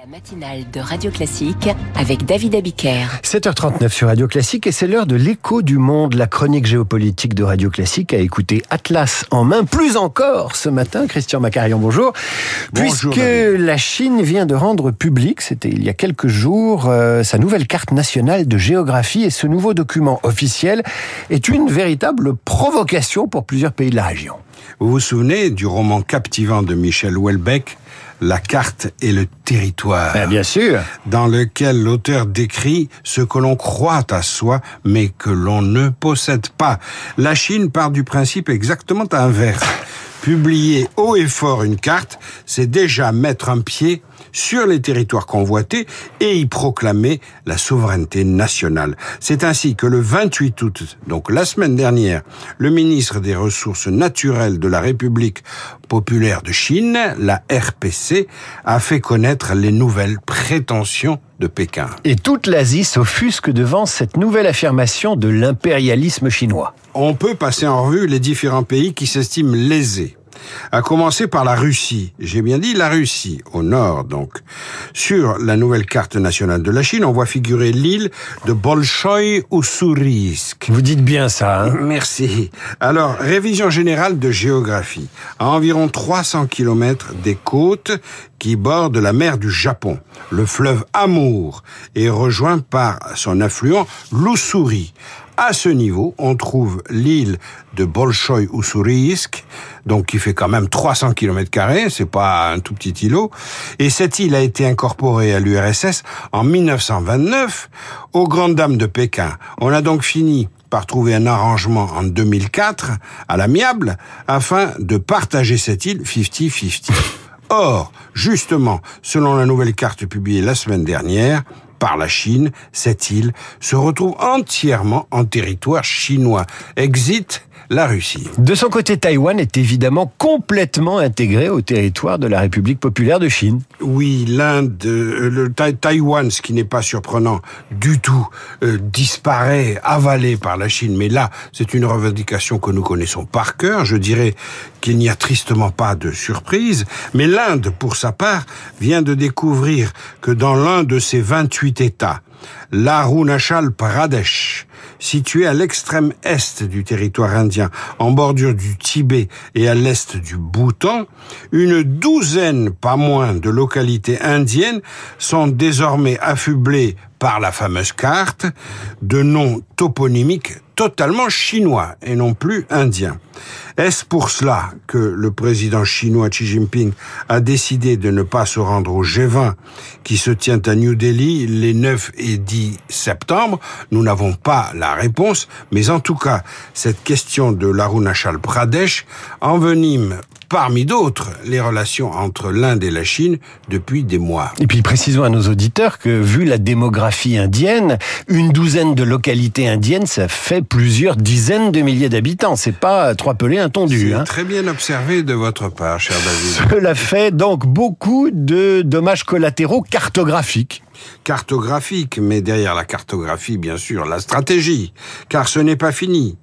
La matinale de Radio Classique avec David Abiker. 7h39 sur Radio Classique et c'est l'heure de l'écho du monde, la chronique géopolitique de Radio Classique à écouter Atlas en main. Plus encore ce matin, Christian Macarion, bonjour. Bonjour, Puisque David. la Chine vient de rendre public, c'était il y a quelques jours, euh, sa nouvelle carte nationale de géographie et ce nouveau document officiel est une véritable provocation pour plusieurs pays de la région. Vous vous souvenez du roman captivant de Michel Houellebecq, La carte et le territoire? Ah, bien sûr. dans lequel l'auteur décrit ce que l'on croit à soi, mais que l'on ne possède pas. La Chine part du principe exactement inverse. Publier haut et fort une carte, c'est déjà mettre un pied sur les territoires convoités et y proclamer la souveraineté nationale. C'est ainsi que le 28 août, donc la semaine dernière, le ministre des Ressources naturelles de la République populaire de Chine, la RPC, a fait connaître les nouvelles prétentions de Pékin. Et toute l'Asie s'offusque devant cette nouvelle affirmation de l'impérialisme chinois. On peut passer en revue les différents pays qui s'estiment lésés. À commencer par la Russie. J'ai bien dit la Russie, au nord donc. Sur la nouvelle carte nationale de la Chine, on voit figurer l'île de Bolchoï-Ussurisk. Vous dites bien ça, hein Merci. Alors, révision générale de géographie. À environ 300 km des côtes qui bordent la mer du Japon, le fleuve Amour est rejoint par son affluent l'Ussuri. À ce niveau, on trouve l'île de Bolchoï-Ussurisk, donc qui fait quand même 300 km c'est pas un tout petit îlot. Et cette île a été incorporée à l'URSS en 1929 aux grandes dames de Pékin. On a donc fini par trouver un arrangement en 2004 à l'amiable afin de partager cette île 50-50. Or, justement, selon la nouvelle carte publiée la semaine dernière par la Chine, cette île se retrouve entièrement en territoire chinois. Exit la Russie. De son côté, Taïwan est évidemment complètement intégré au territoire de la République populaire de Chine. Oui, l'Inde, euh, le Taïwan, ce qui n'est pas surprenant du tout, euh, disparaît, avalé par la Chine. Mais là, c'est une revendication que nous connaissons par cœur. Je dirais qu'il n'y a tristement pas de surprise. Mais l'Inde, pour sa part, vient de découvrir que dans l'un de ses 28 L'Arunachal Pradesh, situé à l'extrême est du territoire indien, en bordure du Tibet et à l'est du Bhoutan, une douzaine, pas moins, de localités indiennes sont désormais affublées par la fameuse carte de noms toponymiques totalement chinois et non plus indiens. Est-ce pour cela que le président chinois Xi Jinping a décidé de ne pas se rendre au G20 qui se tient à New Delhi les 9 et 10 septembre? Nous n'avons pas la réponse, mais en tout cas, cette question de l'Arunachal Pradesh envenime parmi d'autres les relations entre l'Inde et la Chine depuis des mois. Et puis précisons à nos auditeurs que vu la démographie indienne, une douzaine de localités indiennes, ça fait plusieurs dizaines de milliers d'habitants. C'est pas trois pelés un tondu. Hein. très bien observé de votre part, cher David. Cela fait donc beaucoup de dommages collatéraux cartographiques. Cartographique, mais derrière la cartographie, bien sûr, la stratégie, car ce n'est pas fini.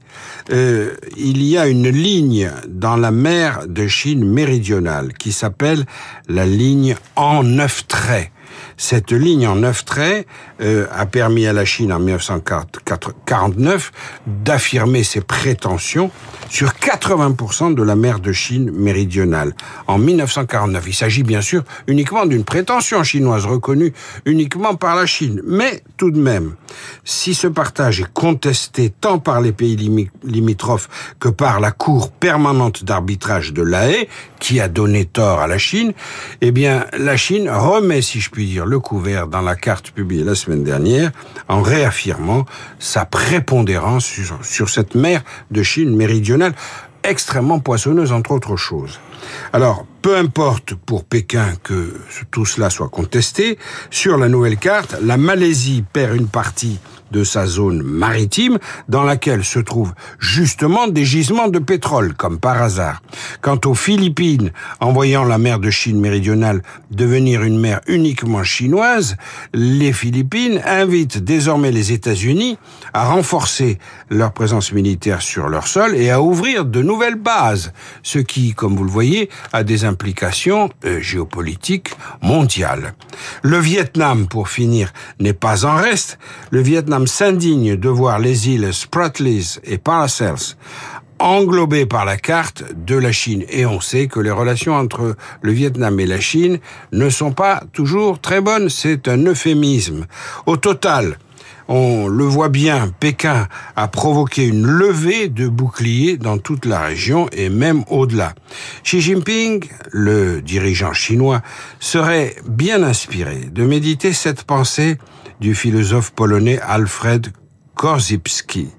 Euh, il y a une ligne dans la mer de Chine méridionale qui s'appelle la ligne en neuf traits. Cette ligne en neuf traits euh, a permis à la Chine en 1949 d'affirmer ses prétentions sur 80% de la mer de Chine méridionale en 1949. Il s'agit bien sûr uniquement d'une prétention chinoise reconnue uniquement par la Chine. Mais tout de même, si ce partage est contesté tant par les pays limi- limitrophes que par la Cour permanente d'arbitrage de l'AE, qui a donné tort à la Chine, eh bien, la Chine remet, si je puis le couvert dans la carte publiée la semaine dernière en réaffirmant sa prépondérance sur cette mer de Chine méridionale extrêmement poissonneuse entre autres choses. Alors, peu importe pour Pékin que tout cela soit contesté, sur la nouvelle carte, la Malaisie perd une partie de sa zone maritime dans laquelle se trouvent justement des gisements de pétrole, comme par hasard. Quant aux Philippines, en voyant la mer de Chine méridionale devenir une mer uniquement chinoise, les Philippines invitent désormais les États-Unis à renforcer leur présence militaire sur leur sol et à ouvrir de nouvelles bases, ce qui, comme vous le voyez, a des implications euh, géopolitiques mondiales. Le Vietnam, pour finir, n'est pas en reste. Le Vietnam s'indigne de voir les îles Spratlys et Paracels englobées par la carte de la Chine. Et on sait que les relations entre le Vietnam et la Chine ne sont pas toujours très bonnes. C'est un euphémisme. Au total, on le voit bien, Pékin a provoqué une levée de boucliers dans toute la région et même au-delà. Xi Jinping, le dirigeant chinois, serait bien inspiré de méditer cette pensée du philosophe polonais Alfred Korzybski.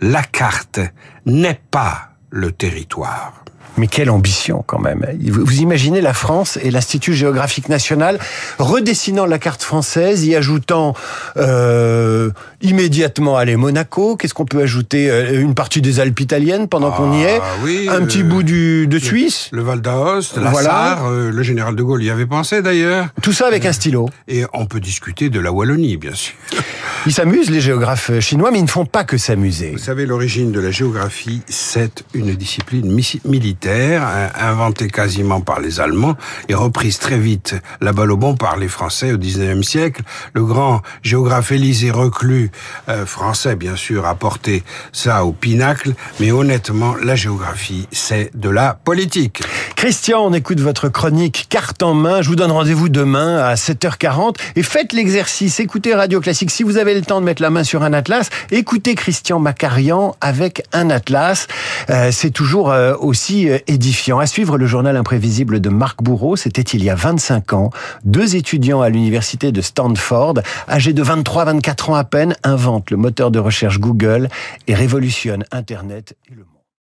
La carte n'est pas le territoire. Mais quelle ambition quand même. Vous imaginez la France et l'Institut géographique national redessinant la carte française, y ajoutant euh, immédiatement allez Monaco. Qu'est-ce qu'on peut ajouter euh, Une partie des Alpes italiennes pendant qu'on y est? Ah oui, un petit euh, bout du, de Suisse? Le Val d'Aoste, la Voilà. Sarre, euh, le général de Gaulle y avait pensé d'ailleurs. Tout ça avec un stylo. Et on peut discuter de la Wallonie, bien sûr. Ils s'amusent, les géographes chinois, mais ils ne font pas que s'amuser. Vous savez, l'origine de la géographie, c'est une discipline mi- militaire, hein, inventée quasiment par les Allemands et reprise très vite la balle au bon par les Français au 19e siècle. Le grand géographe Élisée Reclus, euh, français bien sûr, a porté ça au pinacle, mais honnêtement, la géographie, c'est de la politique. Christian, on écoute votre chronique carte en main. Je vous donne rendez-vous demain à 7h40 et faites l'exercice. Écoutez Radio Classique. Si vous avez le temps de mettre la main sur un atlas, écoutez Christian Macarian avec un atlas. Euh, c'est toujours euh, aussi euh, édifiant. À suivre le journal imprévisible de Marc Bourreau. C'était il y a 25 ans. Deux étudiants à l'université de Stanford, âgés de 23-24 ans à peine, inventent le moteur de recherche Google et révolutionnent Internet et le monde.